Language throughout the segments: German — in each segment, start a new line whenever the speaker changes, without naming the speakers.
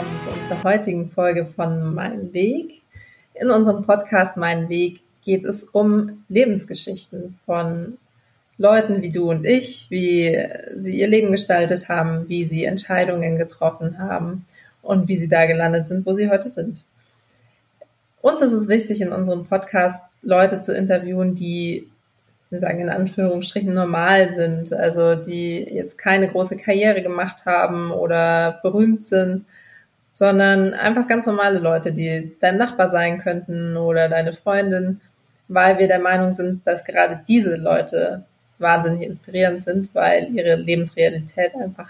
Willkommen zu unserer heutigen Folge von Mein Weg. In unserem Podcast Mein Weg geht es um Lebensgeschichten von Leuten wie du und ich, wie sie ihr Leben gestaltet haben, wie sie Entscheidungen getroffen haben und wie sie da gelandet sind, wo sie heute sind. Uns ist es wichtig, in unserem Podcast Leute zu interviewen, die, wir sagen in Anführungsstrichen, normal sind, also die jetzt keine große Karriere gemacht haben oder berühmt sind, sondern einfach ganz normale Leute, die dein Nachbar sein könnten oder deine Freundin, weil wir der Meinung sind, dass gerade diese Leute wahnsinnig inspirierend sind, weil ihre Lebensrealität einfach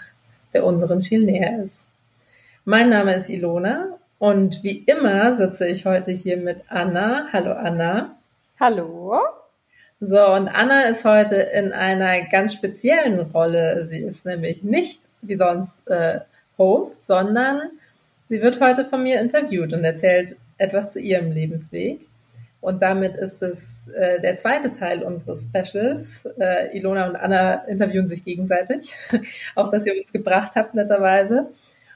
der unseren viel näher ist. Mein Name ist Ilona und wie immer sitze ich heute hier mit Anna. Hallo Anna.
Hallo.
So, und Anna ist heute in einer ganz speziellen Rolle. Sie ist nämlich nicht wie sonst äh, Host, sondern sie wird heute von mir interviewt und erzählt etwas zu ihrem Lebensweg. Und damit ist es äh, der zweite Teil unseres Specials. Äh, Ilona und Anna interviewen sich gegenseitig, auf das ihr uns gebracht habt, netterweise.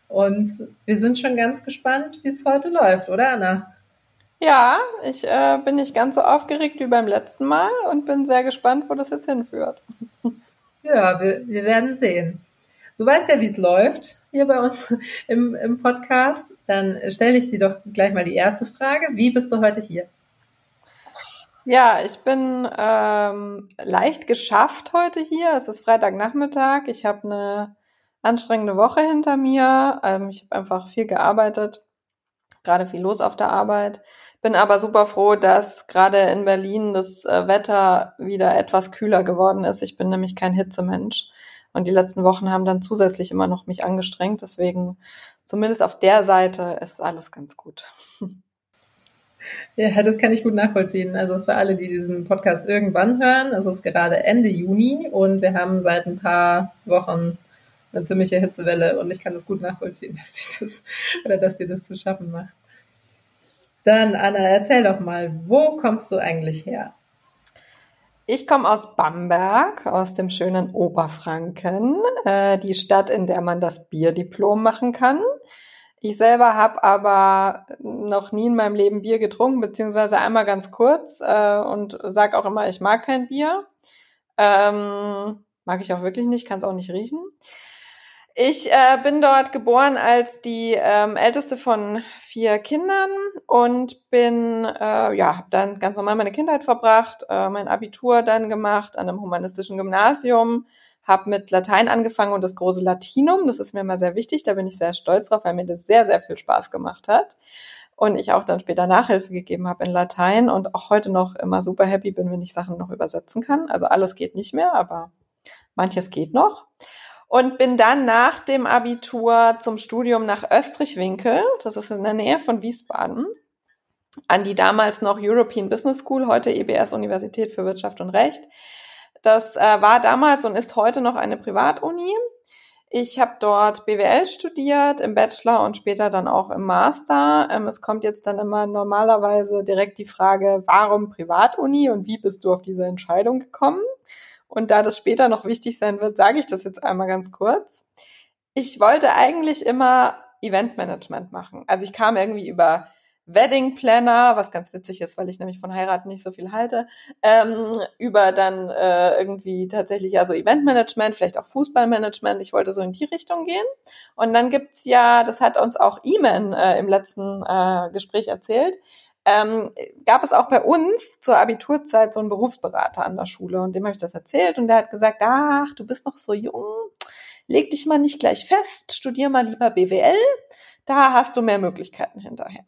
Und wir sind schon ganz gespannt, wie es heute läuft, oder Anna?
Ja, ich äh, bin nicht ganz so aufgeregt wie beim letzten Mal und bin sehr gespannt, wo das jetzt hinführt.
Ja, wir, wir werden sehen. Du weißt ja, wie es läuft hier bei uns im, im Podcast. Dann stelle ich sie doch gleich mal die erste Frage. Wie bist du heute hier?
Ja, ich bin ähm, leicht geschafft heute hier. Es ist Freitagnachmittag. Ich habe eine anstrengende Woche hinter mir. Ähm, ich habe einfach viel gearbeitet, gerade viel los auf der Arbeit. Bin aber super froh, dass gerade in Berlin das äh, Wetter wieder etwas kühler geworden ist. Ich bin nämlich kein Hitzemensch. Und die letzten Wochen haben dann zusätzlich immer noch mich angestrengt. Deswegen, zumindest auf der Seite, ist alles ganz gut.
Ja, das kann ich gut nachvollziehen. Also für alle, die diesen Podcast irgendwann hören, es ist gerade Ende Juni und wir haben seit ein paar Wochen eine ziemliche Hitzewelle und ich kann das gut nachvollziehen, dass dir das oder dass dir das zu schaffen macht. Dann, Anna, erzähl doch mal, wo kommst du eigentlich her?
Ich komme aus Bamberg, aus dem schönen Oberfranken, äh, die Stadt, in der man das Bierdiplom machen kann. Ich selber habe aber noch nie in meinem Leben Bier getrunken, beziehungsweise einmal ganz kurz äh, und sage auch immer, ich mag kein Bier. Ähm, mag ich auch wirklich nicht, kann es auch nicht riechen. Ich äh, bin dort geboren als die ähm, älteste von vier Kindern und bin, äh, ja, habe dann ganz normal meine Kindheit verbracht, äh, mein Abitur dann gemacht an einem humanistischen Gymnasium, habe mit Latein angefangen und das große Latinum, das ist mir immer sehr wichtig, da bin ich sehr stolz drauf, weil mir das sehr, sehr viel Spaß gemacht hat. Und ich auch dann später Nachhilfe gegeben habe in Latein und auch heute noch immer super happy bin, wenn ich Sachen noch übersetzen kann. Also alles geht nicht mehr, aber manches geht noch und bin dann nach dem Abitur zum Studium nach Österreich-Winkel, das ist in der Nähe von Wiesbaden, an die damals noch European Business School, heute EBS Universität für Wirtschaft und Recht. Das äh, war damals und ist heute noch eine Privatuni. Ich habe dort BWL studiert, im Bachelor und später dann auch im Master. Ähm, es kommt jetzt dann immer normalerweise direkt die Frage, warum Privatuni und wie bist du auf diese Entscheidung gekommen? Und da das später noch wichtig sein wird, sage ich das jetzt einmal ganz kurz. Ich wollte eigentlich immer Eventmanagement machen. Also ich kam irgendwie über Wedding Planner, was ganz witzig ist, weil ich nämlich von Heiraten nicht so viel halte, ähm, über dann äh, irgendwie tatsächlich also Eventmanagement, vielleicht auch Fußballmanagement. Ich wollte so in die Richtung gehen. Und dann gibt's ja, das hat uns auch Iman äh, im letzten äh, Gespräch erzählt, ähm, gab es auch bei uns zur Abiturzeit so einen Berufsberater an der Schule und dem habe ich das erzählt und der hat gesagt, ach, du bist noch so jung, leg dich mal nicht gleich fest, studier mal lieber BWL, da hast du mehr Möglichkeiten hinterher.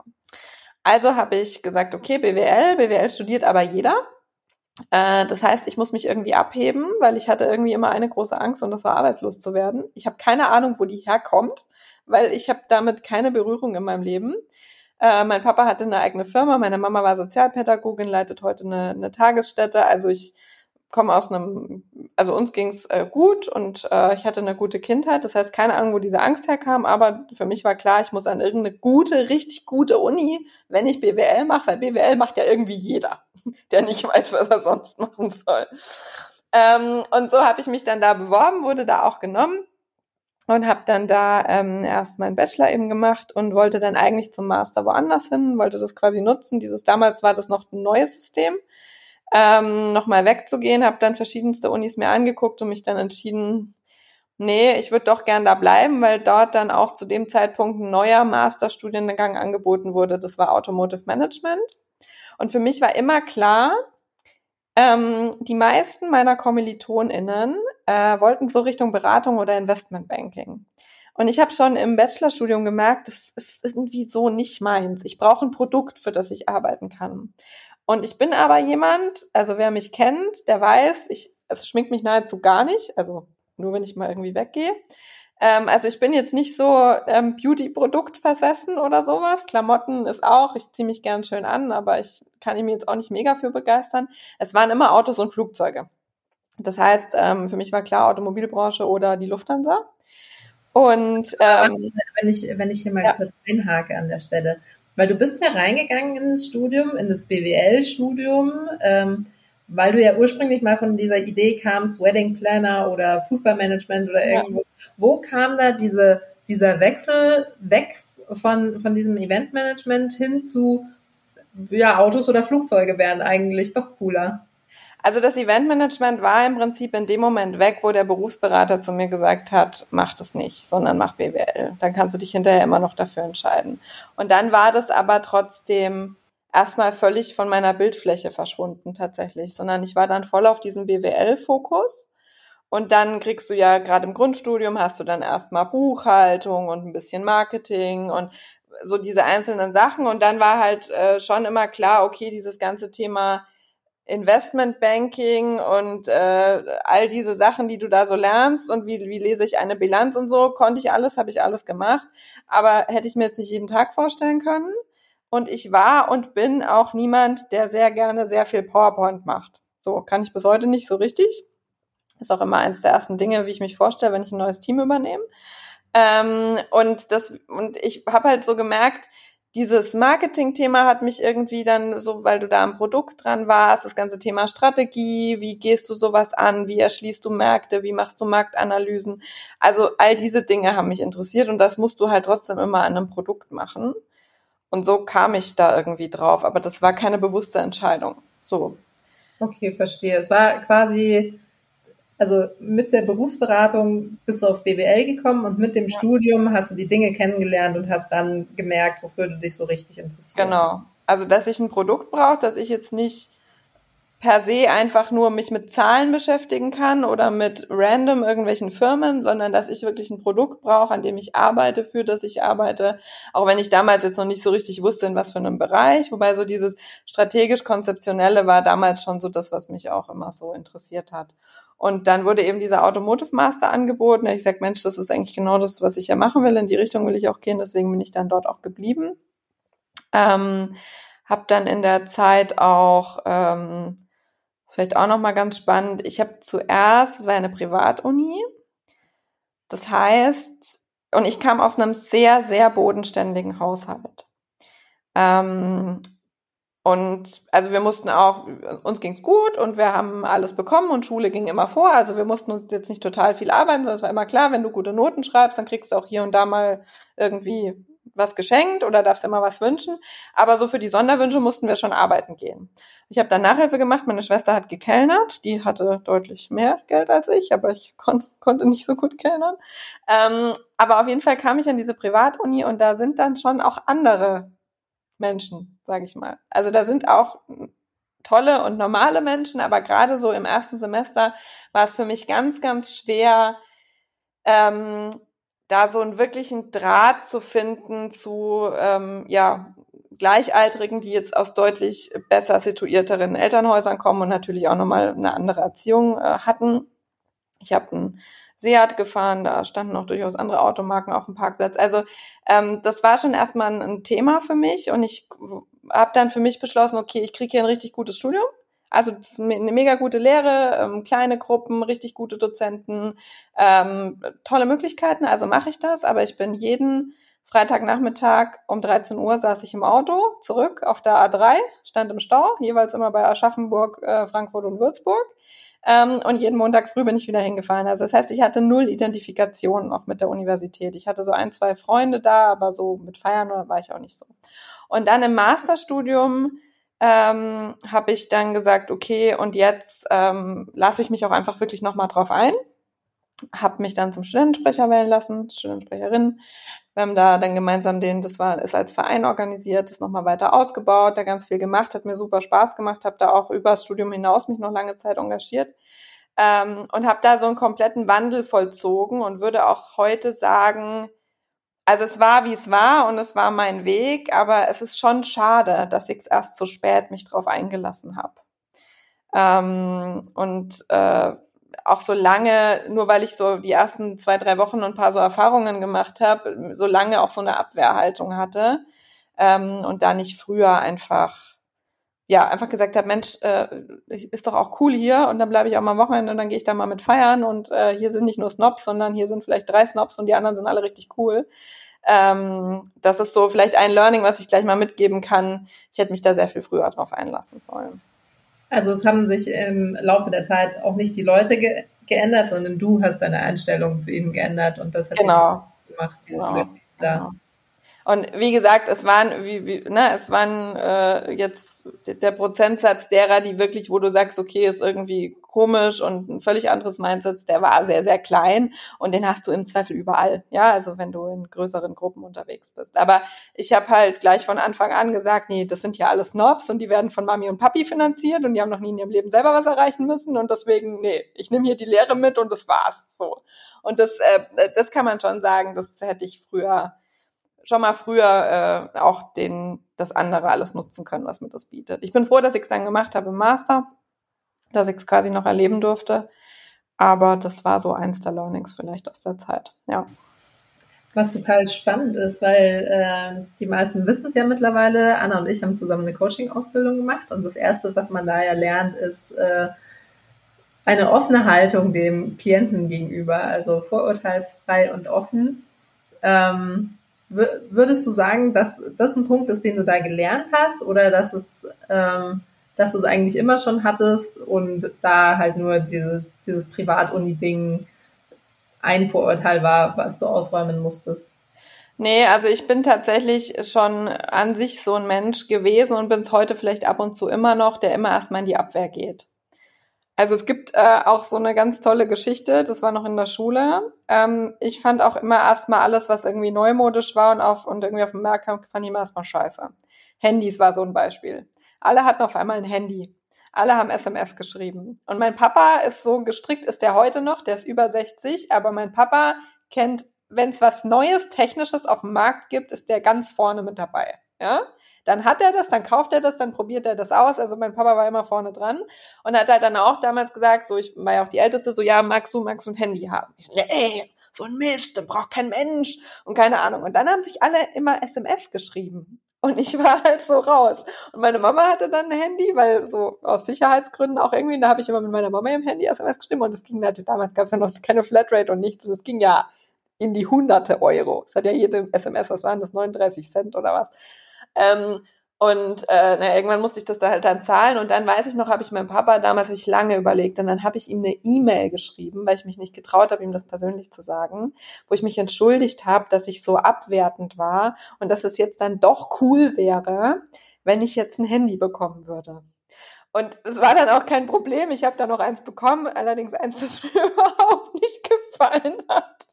Also habe ich gesagt, okay, BWL, BWL studiert aber jeder. Äh, das heißt, ich muss mich irgendwie abheben, weil ich hatte irgendwie immer eine große Angst und das war arbeitslos zu werden. Ich habe keine Ahnung, wo die herkommt, weil ich habe damit keine Berührung in meinem Leben. Äh, mein Papa hatte eine eigene Firma, meine Mama war Sozialpädagogin, leitet heute eine, eine Tagesstätte. Also ich komme aus einem, also uns ging's äh, gut und äh, ich hatte eine gute Kindheit. Das heißt, keine Ahnung, wo diese Angst herkam, aber für mich war klar, ich muss an irgendeine gute, richtig gute Uni, wenn ich BWL mache, weil BWL macht ja irgendwie jeder, der nicht weiß, was er sonst machen soll. Ähm, und so habe ich mich dann da beworben, wurde da auch genommen und habe dann da ähm, erst meinen Bachelor eben gemacht und wollte dann eigentlich zum Master woanders hin, wollte das quasi nutzen. Dieses damals war das noch ein neues System, ähm, nochmal wegzugehen, habe dann verschiedenste Unis mir angeguckt und mich dann entschieden, nee, ich würde doch gern da bleiben, weil dort dann auch zu dem Zeitpunkt ein neuer Masterstudiengang angeboten wurde. Das war Automotive Management. Und für mich war immer klar, ähm, die meisten meiner KommilitonInnen äh, wollten so Richtung Beratung oder Investmentbanking. Und ich habe schon im Bachelorstudium gemerkt, das ist irgendwie so nicht meins. Ich brauche ein Produkt, für das ich arbeiten kann. Und ich bin aber jemand, also wer mich kennt, der weiß, ich, es schminkt mich nahezu gar nicht, also nur wenn ich mal irgendwie weggehe. Ähm, also ich bin jetzt nicht so ähm, Beauty-Produkt versessen oder sowas. Klamotten ist auch, ich ziehe mich gern schön an, aber ich kann ich mir jetzt auch nicht mega für begeistern. Es waren immer Autos und Flugzeuge. Das heißt, ähm, für mich war klar Automobilbranche oder die Lufthansa. Und ähm,
wenn ich wenn ich hier mal ja. kurz einhake an der Stelle, weil du bist ja reingegangen in das Studium, in das BWL-Studium. Ähm, weil du ja ursprünglich mal von dieser Idee kamst, Wedding Planner oder Fußballmanagement oder irgendwo. Ja. Wo kam da diese, dieser Wechsel weg von, von diesem Eventmanagement hin zu, ja, Autos oder Flugzeuge wären eigentlich doch cooler?
Also das Eventmanagement war im Prinzip in dem Moment weg, wo der Berufsberater zu mir gesagt hat, mach das nicht, sondern mach BWL. Dann kannst du dich hinterher immer noch dafür entscheiden. Und dann war das aber trotzdem erstmal völlig von meiner Bildfläche verschwunden tatsächlich, sondern ich war dann voll auf diesem BWL-Fokus. Und dann kriegst du ja gerade im Grundstudium hast du dann erstmal Buchhaltung und ein bisschen Marketing und so diese einzelnen Sachen. Und dann war halt äh, schon immer klar, okay, dieses ganze Thema Investmentbanking und äh, all diese Sachen, die du da so lernst und wie, wie lese ich eine Bilanz und so, konnte ich alles, habe ich alles gemacht. Aber hätte ich mir jetzt nicht jeden Tag vorstellen können. Und ich war und bin auch niemand, der sehr gerne sehr viel PowerPoint macht. So kann ich bis heute nicht so richtig. Ist auch immer eins der ersten Dinge, wie ich mich vorstelle, wenn ich ein neues Team übernehme. Ähm, und das und ich habe halt so gemerkt, dieses Marketing-Thema hat mich irgendwie dann so, weil du da am Produkt dran warst, das ganze Thema Strategie, wie gehst du sowas an, wie erschließt du Märkte, wie machst du Marktanalysen. Also all diese Dinge haben mich interessiert und das musst du halt trotzdem immer an einem Produkt machen. Und so kam ich da irgendwie drauf, aber das war keine bewusste Entscheidung. So.
Okay, verstehe. Es war quasi, also mit der Berufsberatung bist du auf BWL gekommen und mit dem ja. Studium hast du die Dinge kennengelernt und hast dann gemerkt, wofür du dich so richtig interessierst.
Genau. Also, dass ich ein Produkt brauche, dass ich jetzt nicht per se einfach nur mich mit Zahlen beschäftigen kann oder mit random irgendwelchen Firmen, sondern dass ich wirklich ein Produkt brauche, an dem ich arbeite, für das ich arbeite, auch wenn ich damals jetzt noch nicht so richtig wusste, in was für einem Bereich, wobei so dieses strategisch-konzeptionelle war damals schon so das, was mich auch immer so interessiert hat. Und dann wurde eben dieser Automotive Master angeboten. Ich sag, Mensch, das ist eigentlich genau das, was ich ja machen will. In die Richtung will ich auch gehen, deswegen bin ich dann dort auch geblieben. Ähm, hab dann in der Zeit auch ähm, vielleicht auch nochmal ganz spannend. Ich habe zuerst, es war eine Privatuni. Das heißt, und ich kam aus einem sehr, sehr bodenständigen Haushalt. Ähm, und also wir mussten auch, uns ging's gut und wir haben alles bekommen und Schule ging immer vor. Also wir mussten uns jetzt nicht total viel arbeiten, sondern es war immer klar, wenn du gute Noten schreibst, dann kriegst du auch hier und da mal irgendwie was geschenkt oder darfst immer was wünschen. Aber so für die Sonderwünsche mussten wir schon arbeiten gehen. Ich habe dann Nachhilfe gemacht. Meine Schwester hat gekellnert. Die hatte deutlich mehr Geld als ich, aber ich kon konnte nicht so gut kellnern. Ähm, aber auf jeden Fall kam ich an diese Privatuni und da sind dann schon auch andere Menschen, sage ich mal. Also da sind auch tolle und normale Menschen, aber gerade so im ersten Semester war es für mich ganz, ganz schwer, ähm, da so einen wirklichen Draht zu finden zu ähm, ja Gleichaltrigen, die jetzt aus deutlich besser situierteren Elternhäusern kommen und natürlich auch nochmal eine andere Erziehung äh, hatten. Ich habe einen Seat gefahren, da standen auch durchaus andere Automarken auf dem Parkplatz. Also ähm, das war schon erstmal ein, Thema für mich und ich habe dann für mich beschlossen, okay, ich kriege hier ein richtig gutes Studium also das ist eine mega gute Lehre, ähm, kleine Gruppen, richtig gute Dozenten, ähm, tolle Möglichkeiten. Also mache ich das, aber ich bin jeden Freitagnachmittag um 13 Uhr saß ich im Auto zurück auf der A3, stand im Stau, jeweils immer bei Aschaffenburg, äh, Frankfurt und Würzburg. Ähm, und jeden Montag früh bin ich wieder hingefahren. Also das heißt, ich hatte null Identifikation noch mit der Universität. Ich hatte so ein, zwei Freunde da, aber so mit Feiern war ich auch nicht so. Und dann im Masterstudium ähm, habe ich dann gesagt, okay, und jetzt ähm, lasse ich mich auch einfach wirklich nochmal drauf ein. Habe mich dann zum Studentensprecher wählen lassen, Studentensprecherin. Wir haben da dann gemeinsam den, das war, ist als Verein organisiert, das nochmal weiter ausgebaut, da ganz viel gemacht, hat mir super Spaß gemacht, habe da auch über das Studium hinaus mich noch lange Zeit engagiert ähm, und habe da so einen kompletten Wandel vollzogen und würde auch heute sagen, also es war, wie es war und es war mein Weg, aber es ist schon schade, dass ich erst so spät mich drauf eingelassen habe. Ähm, und äh, auch so lange, nur weil ich so die ersten zwei, drei Wochen ein paar so Erfahrungen gemacht habe, so lange auch so eine Abwehrhaltung hatte ähm, und da nicht früher einfach ja, einfach gesagt habe, Mensch, äh, ist doch auch cool hier und dann bleibe ich auch mal am Wochenende und dann gehe ich da mal mit feiern und äh, hier sind nicht nur Snobs, sondern hier sind vielleicht drei Snobs und die anderen sind alle richtig cool. Ähm, das ist so vielleicht ein Learning, was ich gleich mal mitgeben kann. Ich hätte mich da sehr viel früher drauf einlassen sollen.
Also es haben sich im Laufe der Zeit auch nicht die Leute ge geändert, sondern du hast deine Einstellung zu ihnen geändert und das hat
genau.
gemacht.
Genau. genau. Und wie gesagt, es waren, wie, wie, ne, es waren äh, jetzt der Prozentsatz derer, die wirklich, wo du sagst, okay, ist irgendwie komisch und ein völlig anderes Mindset, der war sehr, sehr klein und den hast du im Zweifel überall, ja, also wenn du in größeren Gruppen unterwegs bist. Aber ich habe halt gleich von Anfang an gesagt, nee, das sind ja alles Snobs und die werden von Mami und Papi finanziert und die haben noch nie in ihrem Leben selber was erreichen müssen und deswegen, nee, ich nehme hier die Lehre mit und das war's so. Und das, äh, das kann man schon sagen, das hätte ich früher schon mal früher äh, auch den, das andere alles nutzen können, was mir das bietet. Ich bin froh, dass ich es dann gemacht habe im Master, dass ich es quasi noch erleben durfte. Aber das war so eins der Learnings vielleicht aus der Zeit, ja.
Was total spannend ist, weil äh, die meisten wissen es ja mittlerweile. Anna und ich haben zusammen eine Coaching-Ausbildung gemacht und das Erste, was man da ja lernt, ist äh, eine offene Haltung dem Klienten gegenüber, also vorurteilsfrei und offen. Ähm, Würdest du sagen, dass das ein Punkt ist, den du da gelernt hast oder dass es, ähm, dass du es eigentlich immer schon hattest und da halt nur dieses, dieses Privat-Uni-Ding ein Vorurteil war, was du ausräumen musstest?
Nee, also ich bin tatsächlich schon an sich so ein Mensch gewesen und bin es heute vielleicht ab und zu immer noch, der immer erstmal in die Abwehr geht. Also es gibt äh, auch so eine ganz tolle Geschichte, das war noch in der Schule. Ähm, ich fand auch immer erstmal alles, was irgendwie neumodisch war und, auf, und irgendwie auf dem Markt kam, fand ich immer erstmal scheiße. Handys war so ein Beispiel. Alle hatten auf einmal ein Handy. Alle haben SMS geschrieben. Und mein Papa ist so gestrickt, ist der heute noch, der ist über 60, aber mein Papa kennt, wenn es was Neues, Technisches auf dem Markt gibt, ist der ganz vorne mit dabei. Ja? Dann hat er das, dann kauft er das, dann probiert er das aus. Also mein Papa war immer vorne dran und hat halt dann auch damals gesagt, so ich war ja auch die Älteste, so ja, magst du, magst du ein Handy haben? Ich so, ey, so ein Mist, den braucht kein Mensch und keine Ahnung. Und dann haben sich alle immer SMS geschrieben. Und ich war halt so raus. Und meine Mama hatte dann ein Handy, weil so aus Sicherheitsgründen auch irgendwie, da habe ich immer mit meiner Mama im Handy SMS geschrieben und es ging halt, damals gab es ja noch keine Flatrate und nichts und es ging ja in die hunderte Euro. Es hat ja jede SMS, was waren das, 39 Cent oder was. Ähm, und äh, na, irgendwann musste ich das da halt dann zahlen und dann weiß ich noch, habe ich meinem Papa damals ich lange überlegt und dann habe ich ihm eine E-Mail geschrieben, weil ich mich nicht getraut habe, ihm das persönlich zu sagen, wo ich mich entschuldigt habe, dass ich so abwertend war und dass es jetzt dann doch cool wäre, wenn ich jetzt ein Handy bekommen würde. Und es war dann auch kein Problem. Ich habe da noch eins bekommen, allerdings eins, das mir überhaupt nicht gefallen hat.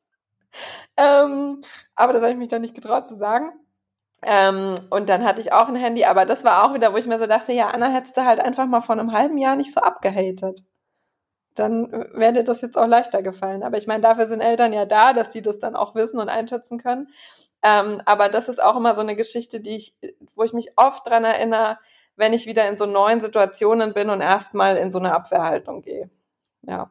Ähm, aber das habe ich mich dann nicht getraut zu sagen. Ähm, und dann hatte ich auch ein Handy, aber das war auch wieder, wo ich mir so dachte, ja, Anna, hättest du halt einfach mal vor einem halben Jahr nicht so abgehatet. Dann wäre dir das jetzt auch leichter gefallen. Aber ich meine, dafür sind Eltern ja da, dass die das dann auch wissen und einschätzen können. Ähm, aber das ist auch immer so eine Geschichte, die ich, wo ich mich oft dran erinnere, wenn ich wieder in so neuen Situationen bin und erstmal in so eine Abwehrhaltung gehe. Ja.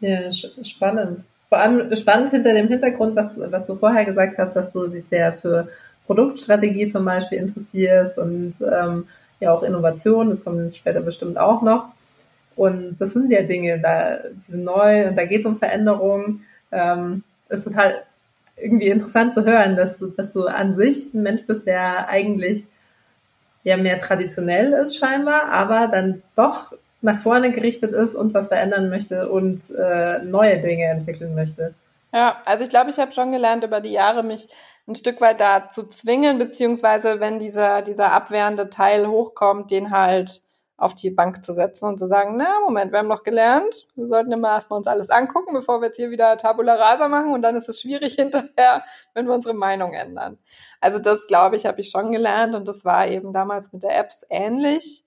Ja, spannend vor allem spannend hinter dem Hintergrund, was, was du vorher gesagt hast, dass du dich sehr für Produktstrategie zum Beispiel interessierst und ähm, ja auch Innovation, das kommt später bestimmt auch noch. Und das sind ja Dinge, da die sind neu und da geht es um Veränderungen. Ähm, ist total irgendwie interessant zu hören, dass du, dass du an sich ein Mensch bist, der eigentlich ja mehr traditionell ist scheinbar, aber dann doch nach vorne gerichtet ist und was verändern möchte und äh, neue Dinge entwickeln möchte.
Ja, also ich glaube, ich habe schon gelernt über die Jahre, mich ein Stück weit da zu zwingen, beziehungsweise wenn dieser, dieser abwehrende Teil hochkommt, den halt auf die Bank zu setzen und zu sagen, na, Moment, wir haben doch gelernt, wir sollten immer erstmal uns alles angucken, bevor wir jetzt hier wieder Tabula Rasa machen und dann ist es schwierig hinterher, wenn wir unsere Meinung ändern. Also das, glaube ich, habe ich schon gelernt und das war eben damals mit der Apps ähnlich.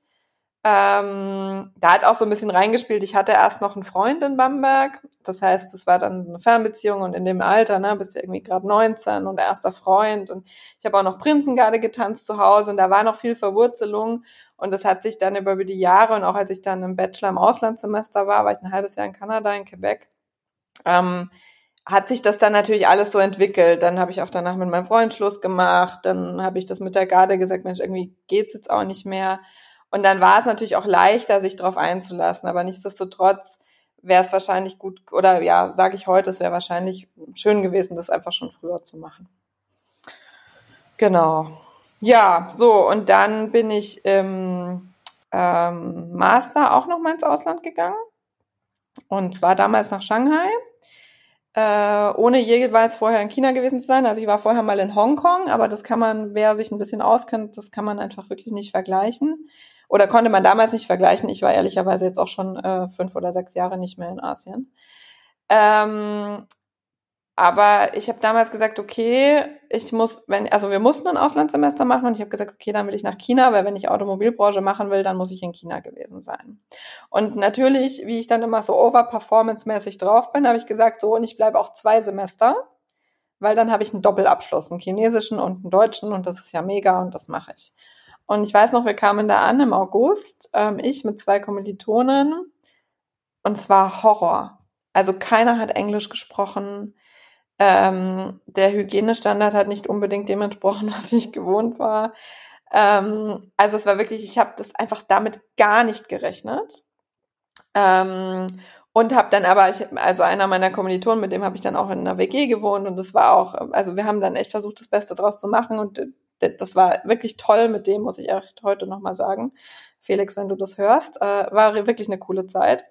Ähm, da hat auch so ein bisschen reingespielt. Ich hatte erst noch einen Freund in Bamberg. Das heißt, es war dann eine Fernbeziehung und in dem Alter, ne, bist du irgendwie gerade 19 und erster Freund. Und ich habe auch noch Prinzengarde getanzt zu Hause und da war noch viel Verwurzelung. Und das hat sich dann über die Jahre und auch als ich dann im Bachelor im Auslandssemester war, war ich ein halbes Jahr in Kanada, in Quebec, ähm, hat sich das dann natürlich alles so entwickelt. Dann habe ich auch danach mit meinem Freund Schluss gemacht. Dann habe ich das mit der Garde gesagt, Mensch, irgendwie geht's jetzt auch nicht mehr. Und dann war es natürlich auch leichter, sich darauf einzulassen. Aber nichtsdestotrotz wäre es wahrscheinlich gut, oder ja, sage ich heute, es wäre wahrscheinlich schön gewesen, das einfach schon früher zu machen. Genau. Ja, so, und dann bin ich im ähm, Master auch noch mal ins Ausland gegangen. Und zwar damals nach Shanghai, äh, ohne jeweils vorher in China gewesen zu sein. Also ich war vorher mal in Hongkong, aber das kann man, wer sich ein bisschen auskennt, das kann man einfach wirklich nicht vergleichen oder konnte man damals nicht vergleichen. Ich war ehrlicherweise jetzt auch schon äh, fünf oder sechs Jahre nicht mehr in Asien. Ähm, aber ich habe damals gesagt, okay, ich muss, wenn, also wir mussten ein Auslandssemester machen und ich habe gesagt, okay, dann will ich nach China, weil wenn ich Automobilbranche machen will, dann muss ich in China gewesen sein. Und natürlich, wie ich dann immer so overperformance-mäßig drauf bin, habe ich gesagt, so und ich bleibe auch zwei Semester, weil dann habe ich einen Doppelabschluss, einen chinesischen und einen deutschen und das ist ja mega und das mache ich. Und ich weiß noch, wir kamen da an im August, ähm, ich mit zwei Kommilitonen. Und es war Horror. Also keiner hat Englisch gesprochen. Ähm, der Hygienestandard hat nicht unbedingt dem entsprochen, was ich gewohnt war. Ähm, also es war wirklich, ich habe das einfach damit gar nicht gerechnet. Ähm, und habe dann aber, ich, also einer meiner Kommilitonen, mit dem habe ich dann auch in einer WG gewohnt und das war auch, also wir haben dann echt versucht, das Beste draus zu machen und das war wirklich toll mit dem, muss ich echt heute nochmal sagen. Felix, wenn du das hörst, äh, war wirklich eine coole Zeit.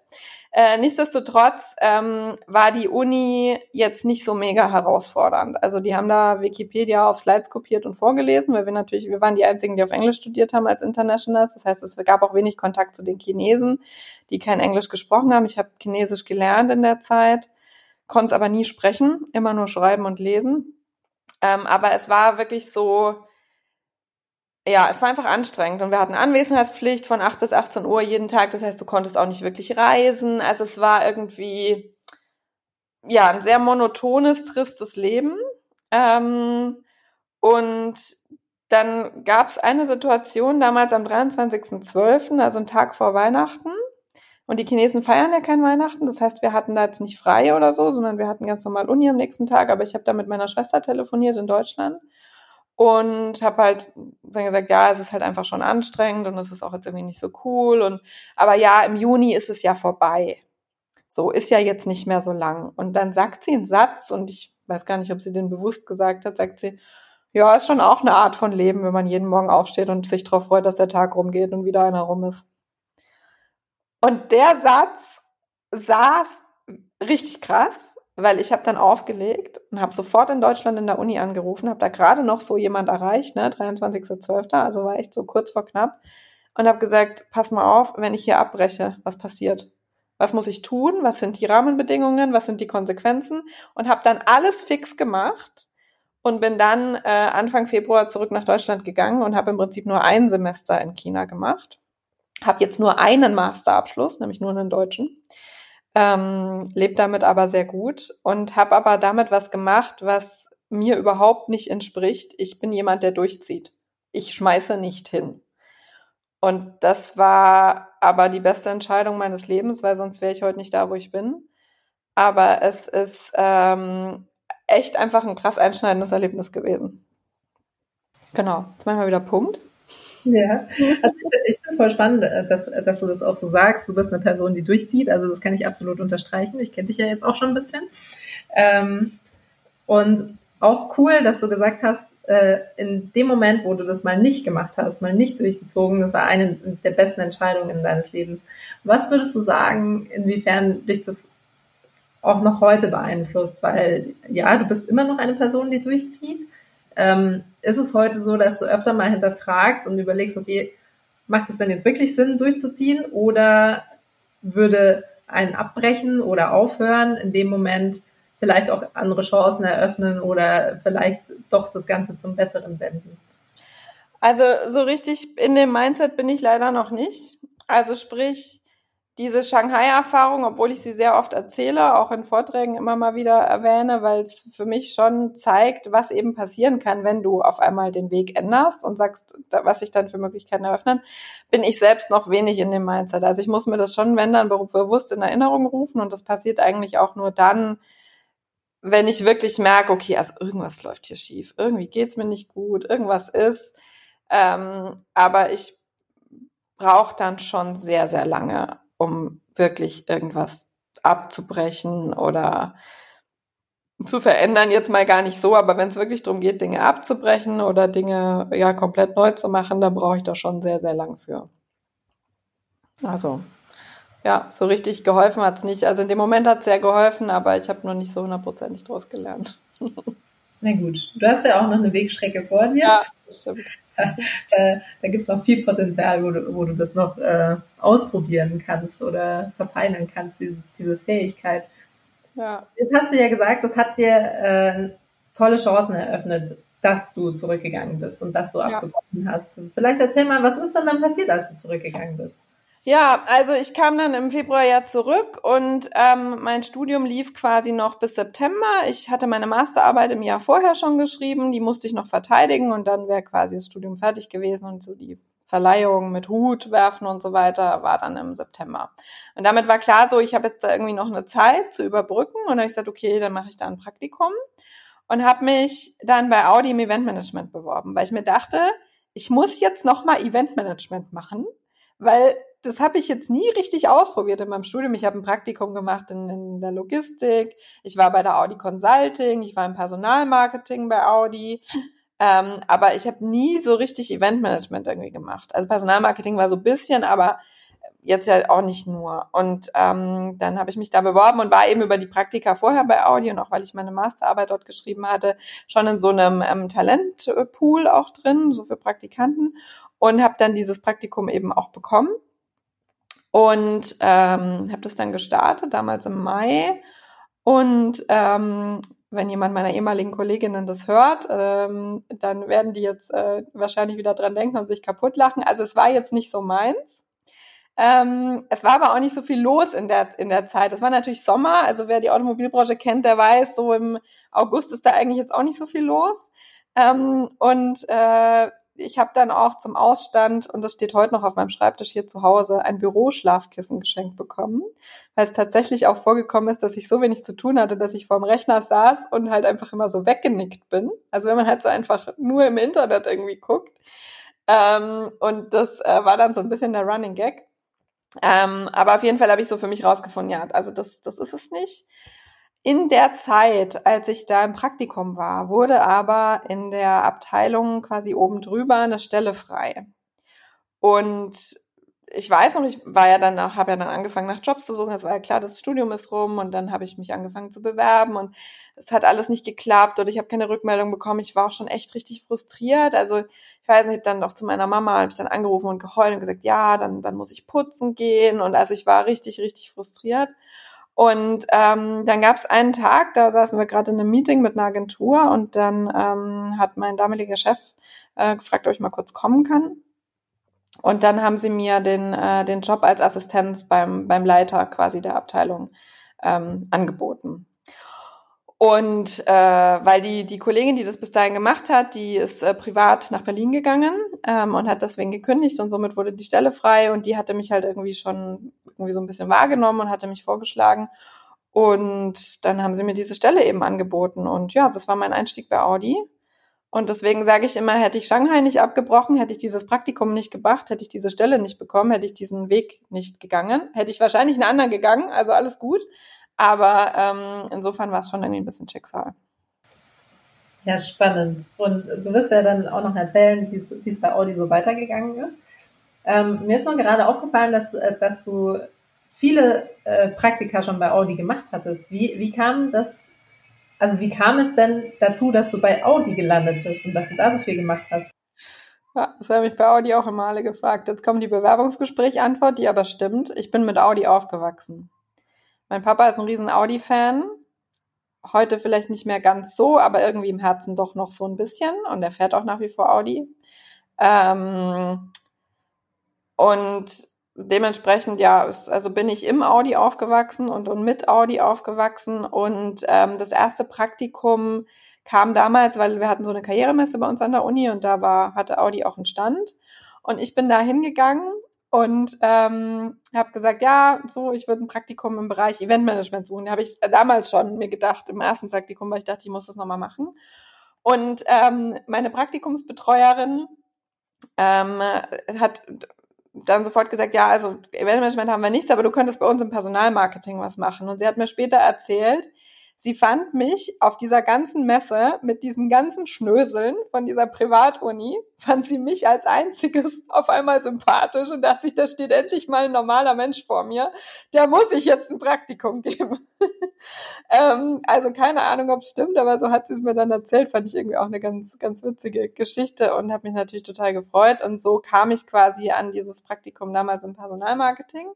Äh, nichtsdestotrotz ähm, war die Uni jetzt nicht so mega herausfordernd. Also die haben da Wikipedia auf Slides kopiert und vorgelesen, weil wir natürlich, wir waren die einzigen, die auf Englisch studiert haben als Internationals. Das heißt, es gab auch wenig Kontakt zu den Chinesen, die kein Englisch gesprochen haben. Ich habe Chinesisch gelernt in der Zeit, konnte es aber nie sprechen, immer nur schreiben und lesen. Ähm, aber es war wirklich so, ja, es war einfach anstrengend und wir hatten Anwesenheitspflicht von 8 bis 18 Uhr jeden Tag. Das heißt, du konntest auch nicht wirklich reisen. Also es war irgendwie, ja, ein sehr monotones, tristes Leben. Ähm, und dann gab es eine Situation damals am 23.12., also einen Tag vor Weihnachten. Und die Chinesen feiern ja kein Weihnachten. Das heißt, wir hatten da jetzt nicht frei oder so, sondern wir hatten ganz normal Uni am nächsten Tag. Aber ich habe da mit meiner Schwester telefoniert in Deutschland und habe halt dann gesagt, ja, es ist halt einfach schon anstrengend und es ist auch jetzt irgendwie nicht so cool und aber ja, im Juni ist es ja vorbei. So ist ja jetzt nicht mehr so lang und dann sagt sie einen Satz und ich weiß gar nicht, ob sie den bewusst gesagt hat, sagt sie, ja, ist schon auch eine Art von Leben, wenn man jeden Morgen aufsteht und sich darauf freut, dass der Tag rumgeht und wieder einer rum ist. Und der Satz saß richtig krass weil ich habe dann aufgelegt und habe sofort in Deutschland in der Uni angerufen, habe da gerade noch so jemand erreicht, ne, 23.12., also war echt so kurz vor knapp und habe gesagt, pass mal auf, wenn ich hier abbreche, was passiert? Was muss ich tun? Was sind die Rahmenbedingungen? Was sind die Konsequenzen? Und habe dann alles fix gemacht und bin dann äh, Anfang Februar zurück nach Deutschland gegangen und habe im Prinzip nur ein Semester in China gemacht. Habe jetzt nur einen Masterabschluss, nämlich nur einen deutschen ähm, lebe damit aber sehr gut und habe aber damit was gemacht, was mir überhaupt nicht entspricht. Ich bin jemand, der durchzieht. Ich schmeiße nicht hin. Und das war aber die beste Entscheidung meines Lebens, weil sonst wäre ich heute nicht da, wo ich bin. Aber es ist ähm, echt einfach ein krass einschneidendes Erlebnis gewesen. Genau, jetzt machen wir wieder Punkt.
Ja, also ich, finde es voll spannend, äh, dass, dass du das auch so sagst. Du bist eine Person, die durchzieht. Also das kann ich absolut unterstreichen. Ich kenne dich ja jetzt auch schon ein bisschen. Ähm, und auch cool, dass du gesagt hast, äh, in dem Moment, wo du das mal nicht gemacht hast, mal nicht durchgezogen, das war eine der besten Entscheidungen deines Lebens. Was würdest du sagen, inwiefern dich das auch noch heute beeinflusst? Weil ja, du bist immer noch eine Person, die durchzieht. Ähm, ist es heute so, dass du öfter mal hinterfragst und überlegst, okay, macht es denn jetzt wirklich Sinn, durchzuziehen? Oder würde ein Abbrechen oder Aufhören in dem Moment vielleicht auch andere Chancen eröffnen oder vielleicht doch das Ganze zum Besseren wenden?
Also so richtig in dem Mindset bin ich leider noch nicht. Also sprich, diese Shanghai-Erfahrung, obwohl ich sie sehr oft erzähle, auch in Vorträgen immer mal wieder erwähne, weil es für mich schon zeigt, was eben passieren kann, wenn du auf einmal den Weg änderst und sagst, was sich dann für Möglichkeiten eröffnen, bin ich selbst noch wenig in dem Mindset. Also ich muss mir das schon, wenn dann bewusst in Erinnerung rufen und das passiert eigentlich auch nur dann, wenn ich wirklich merke, okay, also irgendwas läuft hier schief, irgendwie geht's mir nicht gut, irgendwas ist, ähm, aber ich brauche dann schon sehr, sehr lange, um wirklich irgendwas abzubrechen oder zu verändern, jetzt mal gar nicht so, aber wenn es wirklich darum geht, Dinge abzubrechen oder Dinge ja komplett neu zu machen, dann brauche ich da schon sehr, sehr lang für. Also, ja, so richtig geholfen hat's nicht. Also in dem Moment hat's sehr geholfen, aber ich habe noch nicht so hundertprozentig draus gelernt.
Na gut, du hast ja auch noch eine Wegstrecke vor dir.
Ja, das stimmt.
da, da gibt es noch viel Potenzial, wo du, wo du das noch äh, ausprobieren kannst oder verfeinern kannst, diese, diese Fähigkeit. Ja. Jetzt hast du ja gesagt, das hat dir äh, tolle Chancen eröffnet, dass du zurückgegangen bist und dass du ja. abgebrochen hast. Vielleicht erzähl mal, was ist denn dann passiert, als du zurückgegangen bist?
Ja, also ich kam dann im Februar ja zurück und ähm, mein Studium lief quasi noch bis September. Ich hatte meine Masterarbeit im Jahr vorher schon geschrieben, die musste ich noch verteidigen und dann wäre quasi das Studium fertig gewesen und so die Verleihung mit Hut werfen und so weiter war dann im September. Und damit war klar so, ich habe jetzt da irgendwie noch eine Zeit zu überbrücken und habe ich gesagt, okay, dann mache ich da ein Praktikum und habe mich dann bei Audi im Eventmanagement beworben, weil ich mir dachte, ich muss jetzt noch mal Eventmanagement machen, weil das habe ich jetzt nie richtig ausprobiert in meinem Studium. Ich habe ein Praktikum gemacht in, in, der Logistik. Ich war bei der Audi Consulting. Ich war im Personalmarketing bei Audi. Ähm, aber ich habe nie so richtig Eventmanagement irgendwie gemacht. Also Personalmarketing war so ein bisschen, aber jetzt ja auch nicht nur. Und ähm, dann habe ich mich da beworben und war eben über die Praktika vorher bei Audi und auch weil ich meine Masterarbeit dort geschrieben hatte, schon in so einem ähm, Talentpool auch drin, so für Praktikanten und habe dann dieses Praktikum eben auch bekommen und ähm, habe das dann gestartet, damals im Mai. Und ähm, wenn jemand meiner ehemaligen Kolleginnen das hört, ähm, dann werden die jetzt äh, wahrscheinlich wieder dran denken und sich kaputt lachen. Also es war jetzt nicht so meins. Ähm, es war aber auch nicht so viel los in der, in der Zeit. Es war natürlich Sommer, also wer die Automobilbranche kennt, der weiß, so im August ist da eigentlich jetzt auch nicht so viel los. Ähm, und äh, ich habe dann auch zum Ausstand, und das steht heute noch auf meinem Schreibtisch hier zu Hause, ein Büroschlafkissen geschenkt bekommen, weil es tatsächlich auch vorgekommen ist, dass ich so wenig zu tun hatte, dass ich vorm Rechner saß und halt einfach immer so weggenickt bin. Also wenn man halt so einfach nur im Internet irgendwie guckt. Ähm, und das äh, war dann so ein bisschen der Running Gag. Ähm, aber auf jeden Fall habe ich so für mich rausgefunden, ja, also das, das ist es nicht. In der Zeit, als ich da im Praktikum war, wurde aber in der Abteilung quasi oben drüber eine Stelle frei. Und ich weiß noch, ich war ja dann, habe ja dann angefangen nach Jobs zu suchen. Es war ja klar, das Studium ist rum und dann habe ich mich angefangen zu bewerben und es hat alles nicht geklappt oder ich habe keine Rückmeldung bekommen. Ich war auch schon echt richtig frustriert. Also ich weiß nicht, ich habe dann auch zu meiner Mama, habe ich dann angerufen und geheult und gesagt, ja, dann dann muss ich putzen gehen und also ich war richtig richtig frustriert. Und ähm, dann gab es einen Tag, da saßen wir gerade in einem Meeting mit einer Agentur und dann ähm, hat mein damaliger Chef äh, gefragt, ob ich mal kurz kommen kann. Und dann haben sie mir den, äh, den Job als Assistenz beim, beim Leiter quasi der Abteilung ähm, angeboten. Und äh, weil die, die Kollegin, die das bis dahin gemacht hat, die ist äh, privat nach Berlin gegangen ähm, und hat deswegen gekündigt und somit wurde die Stelle frei und die hatte mich halt irgendwie schon irgendwie so ein bisschen wahrgenommen und hatte mich vorgeschlagen. Und dann haben sie mir diese Stelle eben angeboten. Und ja, das war mein Einstieg bei Audi. Und deswegen sage ich immer, hätte ich Shanghai nicht abgebrochen, hätte ich dieses Praktikum nicht gemacht, hätte ich diese Stelle nicht bekommen, hätte ich diesen Weg nicht gegangen, hätte ich wahrscheinlich einen anderen gegangen, also alles gut. Aber ähm, insofern war es schon irgendwie ein bisschen Schicksal.
Ja, spannend. Und du wirst ja dann auch noch erzählen, wie es bei Audi so weitergegangen ist. Ähm, mir ist noch gerade aufgefallen, dass, äh, dass du viele äh, Praktika schon bei Audi gemacht hattest. Wie, wie kam das, also wie kam es denn dazu, dass du bei Audi gelandet bist und dass du da so viel gemacht hast?
Ja, das habe ich bei Audi auch immer alle gefragt. Jetzt kommt die Bewerbungsgespräch-Antwort, die aber stimmt. Ich bin mit Audi aufgewachsen. Mein Papa ist ein riesen Audi-Fan heute vielleicht nicht mehr ganz so, aber irgendwie im Herzen doch noch so ein bisschen. Und er fährt auch nach wie vor Audi. Ähm, und dementsprechend, ja, also bin ich im Audi aufgewachsen und, und mit Audi aufgewachsen. Und ähm, das erste Praktikum kam damals, weil wir hatten so eine Karrieremesse bei uns an der Uni und da war, hatte Audi auch einen Stand. Und ich bin da hingegangen und ähm, habe gesagt, ja, so, ich würde ein Praktikum im Bereich Eventmanagement suchen. Da habe ich damals schon mir gedacht, im ersten Praktikum, weil ich dachte, ich muss das nochmal machen. Und ähm, meine Praktikumsbetreuerin ähm, hat dann sofort gesagt, ja, also Eventmanagement haben wir nichts, aber du könntest bei uns im Personalmarketing was machen. Und sie hat mir später erzählt, Sie fand mich auf dieser ganzen Messe mit diesen ganzen Schnöseln von dieser Privatuni, fand sie mich als einziges auf einmal sympathisch und dachte sich, da steht endlich mal ein normaler Mensch vor mir. Der muss ich jetzt ein Praktikum geben. ähm, also keine Ahnung, ob es stimmt, aber so hat sie es mir dann erzählt, fand ich irgendwie auch eine ganz, ganz witzige Geschichte und habe mich natürlich total gefreut. Und so kam ich quasi an dieses Praktikum damals im Personalmarketing.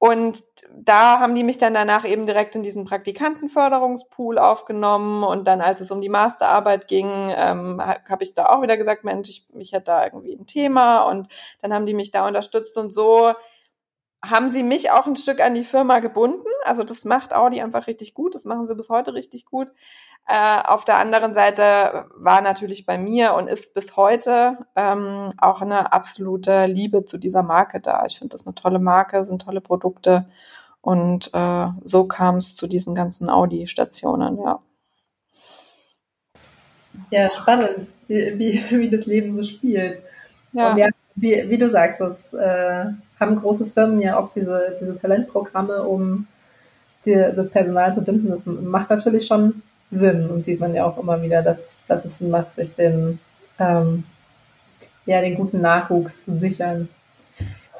Und da haben die mich dann danach eben direkt in diesen Praktikantenförderungspool aufgenommen. Und dann, als es um die Masterarbeit ging, ähm, habe ich da auch wieder gesagt, Mensch, ich, ich hätte da irgendwie ein Thema. Und dann haben die mich da unterstützt. Und so haben sie mich auch ein Stück an die Firma gebunden. Also das macht Audi einfach richtig gut. Das machen sie bis heute richtig gut. Äh, auf der anderen Seite war natürlich bei mir und ist bis heute ähm, auch eine absolute Liebe zu dieser Marke da. Ich finde das eine tolle Marke, sind tolle Produkte und äh, so kam es zu diesen ganzen Audi-Stationen, ja.
Ja, spannend, wie, wie, wie das Leben so spielt. Ja. Und ja, wie, wie du sagst, das äh, haben große Firmen ja oft diese, diese Talentprogramme, um die, das Personal zu binden. Das macht natürlich schon Sinn und sieht man ja auch immer wieder, dass, dass es Sinn macht, sich den, ähm, ja, den guten Nachwuchs zu sichern.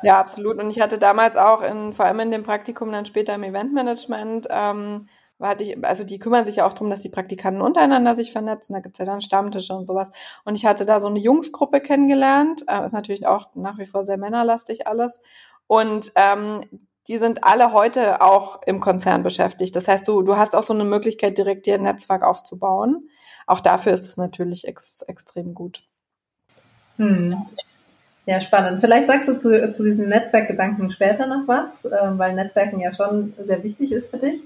Ja, absolut. Und ich hatte damals auch in, vor allem in dem Praktikum dann später im Eventmanagement, ähm, hatte ich, also die kümmern sich ja auch darum, dass die Praktikanten untereinander sich vernetzen. Da gibt's ja dann Stammtische und sowas. Und ich hatte da so eine Jungsgruppe kennengelernt. Äh, ist natürlich auch nach wie vor sehr männerlastig alles. Und ähm, die sind alle heute auch im Konzern beschäftigt. Das heißt, du, du hast auch so eine Möglichkeit, direkt dir ein Netzwerk aufzubauen. Auch dafür ist es natürlich ex, extrem gut.
Hm. Ja, spannend. Vielleicht sagst du zu, zu diesem Netzwerkgedanken später noch was, äh, weil Netzwerken ja schon sehr wichtig ist für dich.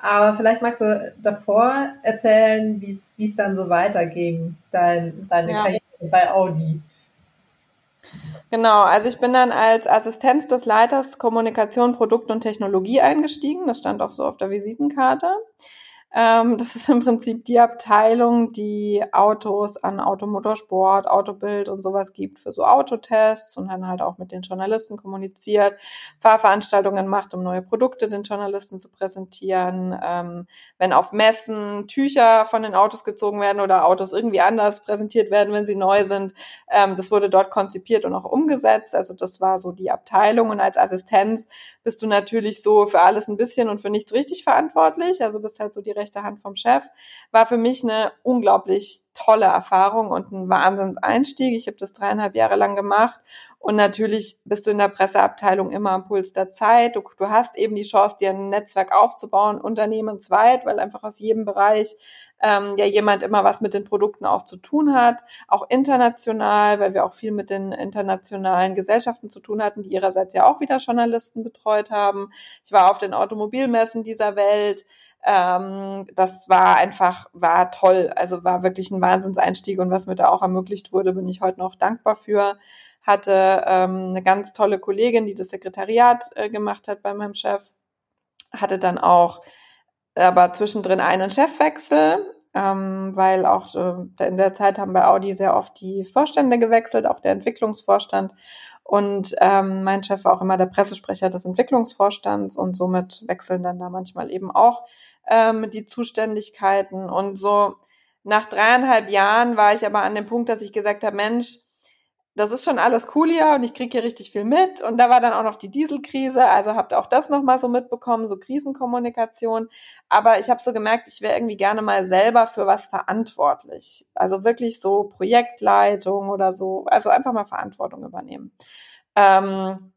Aber vielleicht magst du davor erzählen, wie es dann so weiterging, dein, deine ja. Karriere bei Audi.
Genau, also ich bin dann als Assistenz des Leiters Kommunikation, Produkt und Technologie eingestiegen. Das stand auch so auf der Visitenkarte. Ähm, das ist im Prinzip die Abteilung, die Autos an Automotorsport, Autobild und sowas gibt für so Autotests und dann halt auch mit den Journalisten kommuniziert, Fahrveranstaltungen macht, um neue Produkte den Journalisten zu präsentieren. Ähm, wenn auf Messen Tücher von den Autos gezogen werden oder Autos irgendwie anders präsentiert werden, wenn sie neu sind, ähm, das wurde dort konzipiert und auch umgesetzt. Also das war so die Abteilung und als Assistenz bist du natürlich so für alles ein bisschen und für nichts richtig verantwortlich. Also bist halt so die rechte Hand vom Chef, war für mich eine unglaublich tolle Erfahrung und ein Wahnsinnseinstieg. Ich habe das dreieinhalb Jahre lang gemacht und natürlich bist du in der Presseabteilung immer am Puls der Zeit. Du, du hast eben die Chance, dir ein Netzwerk aufzubauen, unternehmensweit, weil einfach aus jedem Bereich ähm, ja jemand immer was mit den Produkten auch zu tun hat, auch international, weil wir auch viel mit den internationalen Gesellschaften zu tun hatten, die ihrerseits ja auch wieder Journalisten betreut haben. Ich war auf den Automobilmessen dieser Welt. Ähm, das war einfach, war toll. Also war wirklich ein Wahnsinnseinstieg und was mir da auch ermöglicht wurde, bin ich heute noch dankbar für. Hatte ähm, eine ganz tolle Kollegin, die das Sekretariat äh, gemacht hat bei meinem Chef. Hatte dann auch aber zwischendrin einen Chefwechsel, ähm, weil auch äh, in der Zeit haben bei Audi sehr oft die Vorstände gewechselt, auch der Entwicklungsvorstand. Und ähm, mein Chef war auch immer der Pressesprecher des Entwicklungsvorstands und somit wechseln dann da manchmal eben auch ähm, die Zuständigkeiten. Und so nach dreieinhalb Jahren war ich aber an dem Punkt, dass ich gesagt habe, Mensch, das ist schon alles cool hier und ich kriege hier richtig viel mit. Und da war dann auch noch die Dieselkrise, also habt auch das nochmal so mitbekommen, so Krisenkommunikation. Aber ich habe so gemerkt, ich wäre irgendwie gerne mal selber für was verantwortlich. Also wirklich so Projektleitung oder so, also einfach mal Verantwortung übernehmen. Ähm,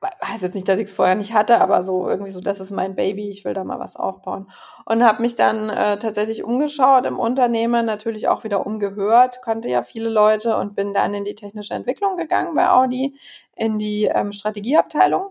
weiß jetzt nicht, dass ich es vorher nicht hatte, aber so irgendwie so, das ist mein Baby, ich will da mal was aufbauen. Und habe mich dann äh, tatsächlich umgeschaut im Unternehmen, natürlich auch wieder umgehört, kannte ja viele Leute und bin dann in die technische Entwicklung gegangen bei Audi, in die ähm, Strategieabteilung.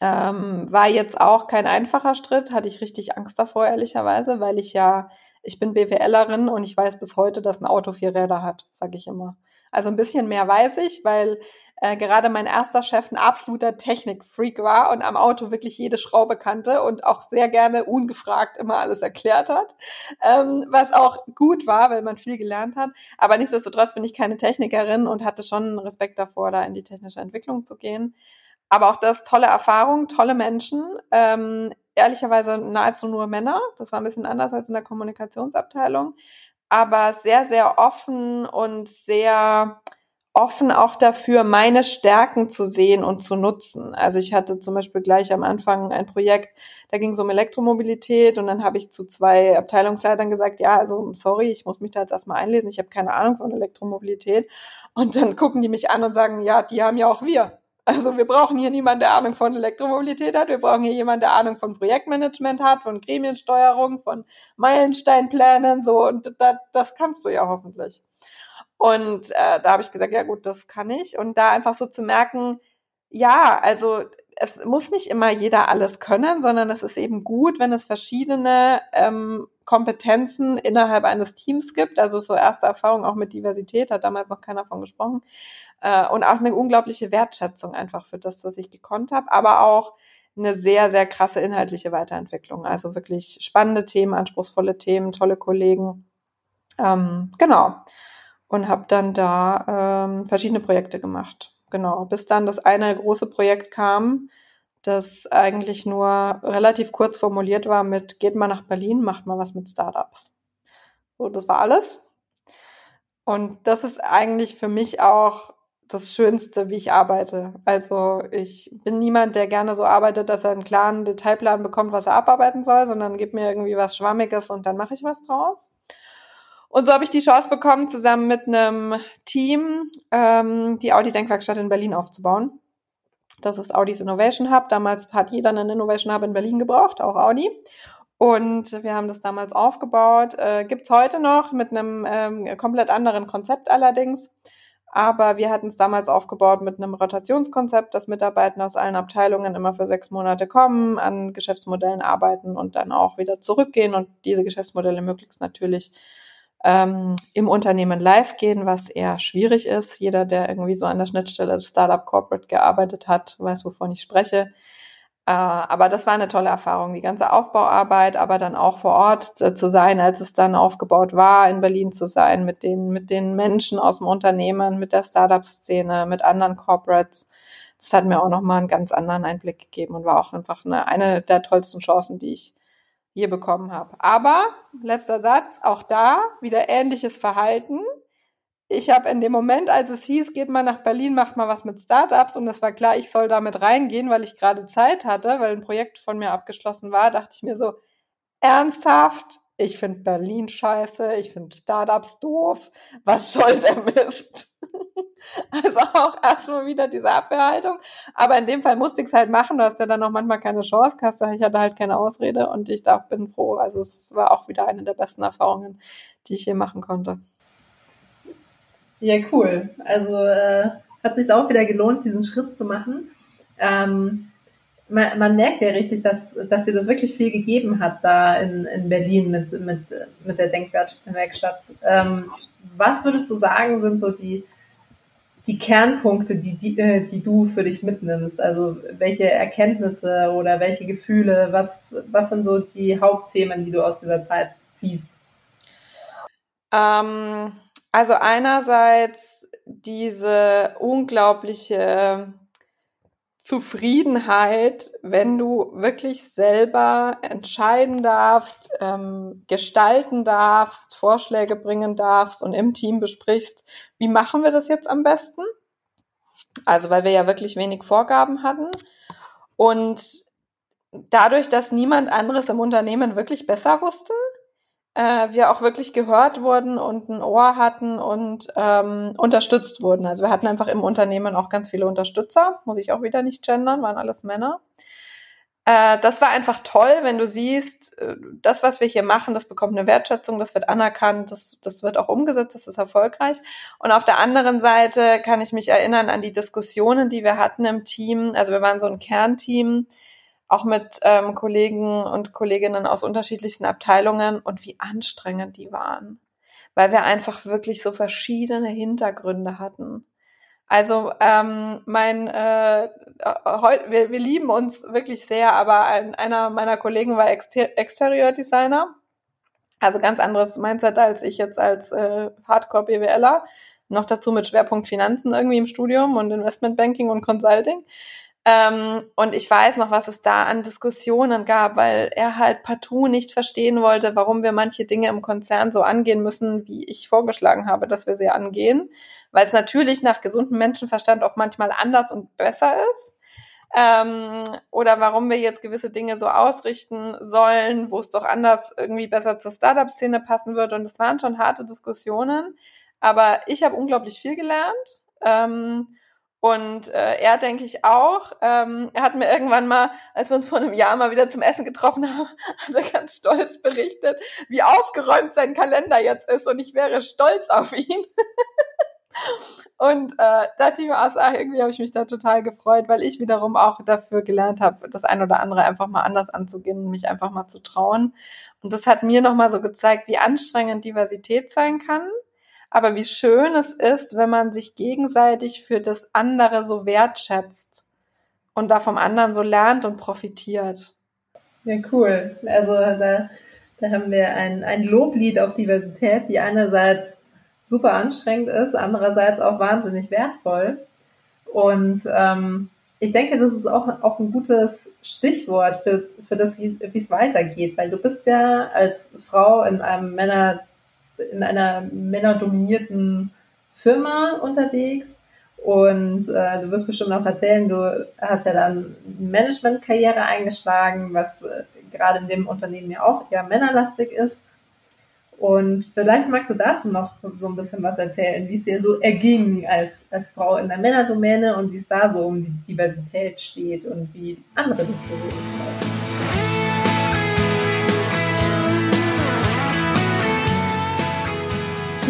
Ähm, war jetzt auch kein einfacher Schritt, hatte ich richtig Angst davor, ehrlicherweise, weil ich ja, ich bin BWLerin und ich weiß bis heute, dass ein Auto vier Räder hat, sage ich immer. Also ein bisschen mehr weiß ich, weil äh, gerade mein erster Chef ein absoluter Technikfreak war und am Auto wirklich jede Schraube kannte und auch sehr gerne ungefragt immer alles erklärt hat, ähm, was auch gut war, weil man viel gelernt hat. Aber nichtsdestotrotz bin ich keine Technikerin und hatte schon Respekt davor, da in die technische Entwicklung zu gehen. Aber auch das tolle Erfahrung, tolle Menschen. Ähm, ehrlicherweise nahezu nur Männer. Das war ein bisschen anders als in der Kommunikationsabteilung. Aber sehr, sehr offen und sehr offen auch dafür, meine Stärken zu sehen und zu nutzen. Also ich hatte zum Beispiel gleich am Anfang ein Projekt, da ging es um Elektromobilität und dann habe ich zu zwei Abteilungsleitern gesagt, ja, also sorry, ich muss mich da jetzt erstmal einlesen, ich habe keine Ahnung von Elektromobilität. Und dann gucken die mich an und sagen, ja, die haben ja auch wir. Also wir brauchen hier niemanden, der Ahnung von Elektromobilität hat. Wir brauchen hier jemanden, der Ahnung von Projektmanagement hat, von Gremiensteuerung, von Meilensteinplänen, so. Und das, das kannst du ja hoffentlich. Und äh, da habe ich gesagt, ja gut, das kann ich. Und da einfach so zu merken, ja, also es muss nicht immer jeder alles können, sondern es ist eben gut, wenn es verschiedene ähm, Kompetenzen innerhalb eines Teams gibt. Also so erste Erfahrung auch mit Diversität, hat damals noch keiner von gesprochen. Äh, und auch eine unglaubliche Wertschätzung einfach für das, was ich gekonnt habe, aber auch eine sehr, sehr krasse inhaltliche Weiterentwicklung. Also wirklich spannende Themen, anspruchsvolle Themen, tolle Kollegen. Ähm, genau und habe dann da ähm, verschiedene Projekte gemacht. Genau, bis dann das eine große Projekt kam, das eigentlich nur relativ kurz formuliert war mit geht mal nach Berlin, macht mal was mit Startups. So, das war alles. Und das ist eigentlich für mich auch das Schönste, wie ich arbeite. Also ich bin niemand, der gerne so arbeitet, dass er einen klaren Detailplan bekommt, was er abarbeiten soll, sondern gibt mir irgendwie was Schwammiges und dann mache ich was draus. Und so habe ich die Chance bekommen, zusammen mit einem Team ähm, die Audi-Denkwerkstatt in Berlin aufzubauen. Das ist Audis Innovation Hub. Damals hat jeder einen Innovation Hub in Berlin gebraucht, auch Audi. Und wir haben das damals aufgebaut. Äh, gibt's heute noch mit einem ähm, komplett anderen Konzept allerdings. Aber wir hatten es damals aufgebaut mit einem Rotationskonzept, dass Mitarbeiter aus allen Abteilungen immer für sechs Monate kommen, an Geschäftsmodellen arbeiten und dann auch wieder zurückgehen und diese Geschäftsmodelle möglichst natürlich ähm, im Unternehmen live gehen, was eher schwierig ist. Jeder, der irgendwie so an der Schnittstelle Startup Corporate gearbeitet hat, weiß, wovon ich spreche. Äh, aber das war eine tolle Erfahrung, die ganze Aufbauarbeit, aber dann auch vor Ort äh, zu sein, als es dann aufgebaut war, in Berlin zu sein, mit den, mit den Menschen aus dem Unternehmen, mit der Startup-Szene, mit anderen Corporates. Das hat mir auch nochmal einen ganz anderen Einblick gegeben und war auch einfach eine, eine der tollsten Chancen, die ich hier bekommen habe. Aber, letzter Satz, auch da wieder ähnliches Verhalten. Ich habe in dem Moment, als es hieß, geht mal nach Berlin, macht mal was mit Startups und es war klar, ich soll damit reingehen, weil ich gerade Zeit hatte, weil ein Projekt von mir abgeschlossen war, dachte ich mir so, ernsthaft, ich finde Berlin scheiße, ich finde Startups doof, was soll der Mist? Also auch erstmal wieder diese Abwehrhaltung. Aber in dem Fall musste ich es halt machen. Du hast ja dann auch manchmal keine Chance. Ich hatte halt keine Ausrede und ich da bin froh. Also es war auch wieder eine der besten Erfahrungen, die ich hier machen konnte.
Ja, cool. Also äh, hat sich auch wieder gelohnt, diesen Schritt zu machen. Ähm, man, man merkt ja richtig, dass, dass dir das wirklich viel gegeben hat da in, in Berlin mit, mit, mit der Denkwerkstatt. Ähm, was würdest du sagen, sind so die die Kernpunkte, die, die, äh, die du für dich mitnimmst? Also welche Erkenntnisse oder welche Gefühle, was, was sind so die Hauptthemen, die du aus dieser Zeit ziehst?
Ähm, also einerseits diese unglaubliche Zufriedenheit, wenn du wirklich selber entscheiden darfst, ähm, gestalten darfst, Vorschläge bringen darfst und im Team besprichst, wie machen wir das jetzt am besten? Also weil wir ja wirklich wenig Vorgaben hatten und dadurch, dass niemand anderes im Unternehmen wirklich besser wusste, äh, wir auch wirklich gehört wurden und ein Ohr hatten und ähm, unterstützt wurden. Also wir hatten einfach im Unternehmen auch ganz viele Unterstützer, muss ich auch wieder nicht gendern, waren alles Männer. Äh, das war einfach toll, wenn du siehst, äh, das, was wir hier machen, das bekommt eine Wertschätzung, das wird anerkannt, das, das wird auch umgesetzt, das ist erfolgreich. Und auf der anderen Seite kann ich mich erinnern an die Diskussionen, die wir hatten im Team. Also wir waren so ein Kernteam, auch mit ähm, Kollegen und Kolleginnen aus unterschiedlichsten Abteilungen und wie anstrengend die waren, weil wir einfach wirklich so verschiedene Hintergründe hatten. Also ähm, mein äh, äh wir, wir lieben uns wirklich sehr, aber ein, einer meiner Kollegen war Exter Exterior-Designer, also ganz anderes Mindset als ich jetzt als äh, Hardcore-BWLer, noch dazu mit Schwerpunkt Finanzen irgendwie im Studium und Investmentbanking und Consulting. Ähm, und ich weiß noch, was es da an Diskussionen gab, weil er halt partout nicht verstehen wollte, warum wir manche Dinge im Konzern so angehen müssen, wie ich vorgeschlagen habe, dass wir sie angehen. Weil es natürlich nach gesundem Menschenverstand auch manchmal anders und besser ist. Ähm, oder warum wir jetzt gewisse Dinge so ausrichten sollen, wo es doch anders irgendwie besser zur Startup-Szene passen wird. Und es waren schon harte Diskussionen. Aber ich habe unglaublich viel gelernt. Ähm, und äh, er denke ich auch. Ähm, er hat mir irgendwann mal, als wir uns vor einem Jahr mal wieder zum Essen getroffen haben, hat er ganz stolz berichtet, wie aufgeräumt sein Kalender jetzt ist und ich wäre stolz auf ihn. und äh, da dachte ich mir, also, irgendwie habe ich mich da total gefreut, weil ich wiederum auch dafür gelernt habe, das ein oder andere einfach mal anders anzugehen und mich einfach mal zu trauen. Und das hat mir nochmal so gezeigt, wie anstrengend Diversität sein kann aber wie schön es ist, wenn man sich gegenseitig für das andere so wertschätzt und da vom anderen so lernt und profitiert.
Ja, cool. Also da, da haben wir ein, ein Loblied auf Diversität, die einerseits super anstrengend ist, andererseits auch wahnsinnig wertvoll. Und ähm, ich denke, das ist auch, auch ein gutes Stichwort für, für das, wie es weitergeht, weil du bist ja als Frau in einem Männer in einer männerdominierten Firma unterwegs und äh, du wirst bestimmt auch erzählen, du hast ja dann Managementkarriere eingeschlagen, was äh, gerade in dem Unternehmen ja auch eher männerlastig ist. Und vielleicht magst du dazu noch so ein bisschen was erzählen, wie es dir so erging als, als Frau in der Männerdomäne und wie es da so um die Diversität steht und wie andere das so sehen.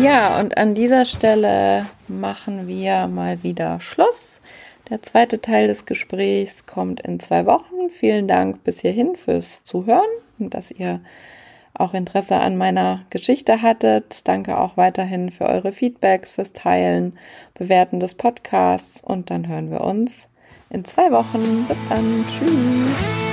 Ja, und an dieser Stelle machen wir mal wieder Schluss. Der zweite Teil des Gesprächs kommt in zwei Wochen. Vielen Dank bis hierhin fürs Zuhören und dass ihr auch Interesse an meiner Geschichte hattet. Danke auch weiterhin für eure Feedbacks, fürs Teilen, Bewerten des Podcasts und dann hören wir uns in zwei Wochen. Bis dann. Tschüss.